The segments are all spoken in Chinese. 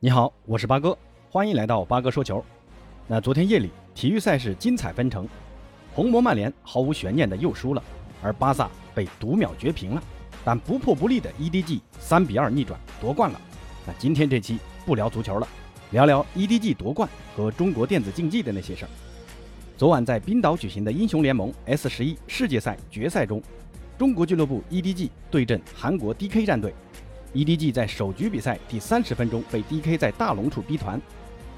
你好，我是八哥，欢迎来到八哥说球。那昨天夜里体育赛事精彩纷呈，红魔曼联毫无悬念的又输了，而巴萨被读秒绝平了。但不破不立的 EDG 三比二逆转夺冠了。那今天这期不聊足球了，聊聊 EDG 夺冠和中国电子竞技的那些事儿。昨晚在冰岛举行的英雄联盟 S 十一世界赛决赛中，中国俱乐部 EDG 对阵韩国 DK 战队。EDG 在首局比赛第三十分钟被 DK 在大龙处逼团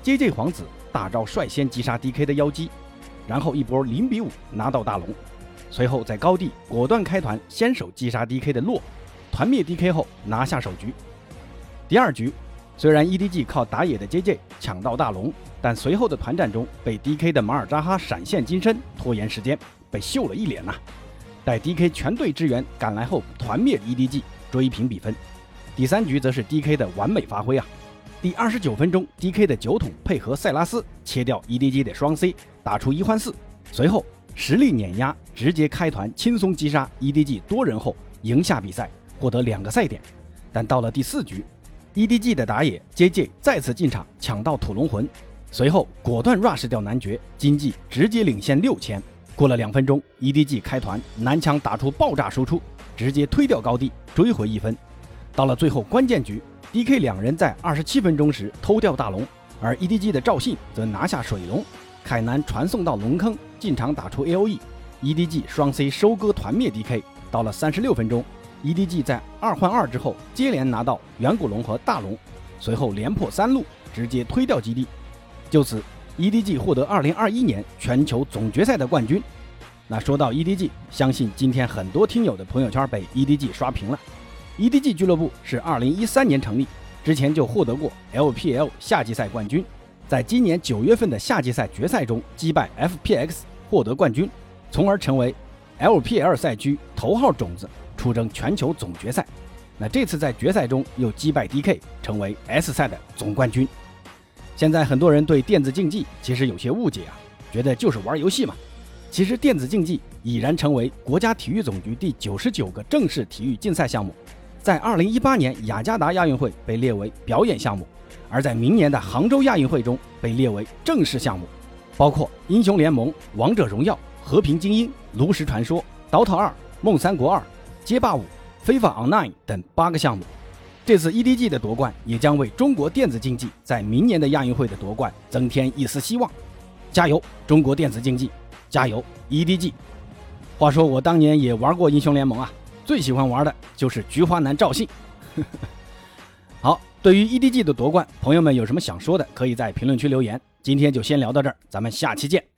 ，JJ 皇子大招率先击杀 DK 的妖姬，然后一波零比五拿到大龙，随后在高地果断开团先手击杀 DK 的洛，团灭 DK 后拿下首局。第二局虽然 EDG 靠打野的 JJ 抢到大龙，但随后的团战中被 DK 的马尔扎哈闪现金身拖延时间，被秀了一脸呐。待 DK 全队支援赶来后，团灭 EDG 追平比分。第三局则是 D.K 的完美发挥啊！第二十九分钟，D.K 的酒桶配合塞拉斯切掉 E.D.G 的双 C，打出一换四。随后实力碾压，直接开团轻松击杀 E.D.G 多人后赢下比赛，获得两个赛点。但到了第四局，E.D.G 的打野 J.J 再次进场抢到土龙魂，随后果断 rush 掉男爵，经济直接领先六千。过了两分钟，E.D.G 开团男枪打出爆炸输出，直接推掉高地，追回一分。到了最后关键局，D.K 两人在二十七分钟时偷掉大龙，而 E.D.G 的赵信则拿下水龙，凯南传送到龙坑进场打出 A.O.E，E.D.G 双 C 收割团灭 D.K。到了三十六分钟，E.D.G 在二换二之后接连拿到远古龙和大龙，随后连破三路，直接推掉基地。就此，E.D.G 获得二零二一年全球总决赛的冠军。那说到 E.D.G，相信今天很多听友的朋友圈被 E.D.G 刷屏了。EDG 俱乐部是2013年成立，之前就获得过 LPL 夏季赛冠军，在今年九月份的夏季赛决赛中击败 FPX 获得冠军，从而成为 LPL 赛区头号种子，出征全球总决赛。那这次在决赛中又击败 DK，成为 S 赛的总冠军。现在很多人对电子竞技其实有些误解啊，觉得就是玩游戏嘛。其实电子竞技已然成为国家体育总局第九十九个正式体育竞赛项目。在二零一八年雅加达亚运会被列为表演项目，而在明年的杭州亚运会中被列为正式项目，包括英雄联盟、王者荣耀、和平精英、炉石传说、DOTA 二、梦三国二、街霸五》《FIFA Online 等八个项目。这次 EDG 的夺冠也将为中国电子竞技在明年的亚运会的夺冠增添一丝希望。加油，中国电子竞技！加油，EDG！话说我当年也玩过英雄联盟啊。最喜欢玩的就是菊花男赵信。好，对于 EDG 的夺冠，朋友们有什么想说的，可以在评论区留言。今天就先聊到这儿，咱们下期见。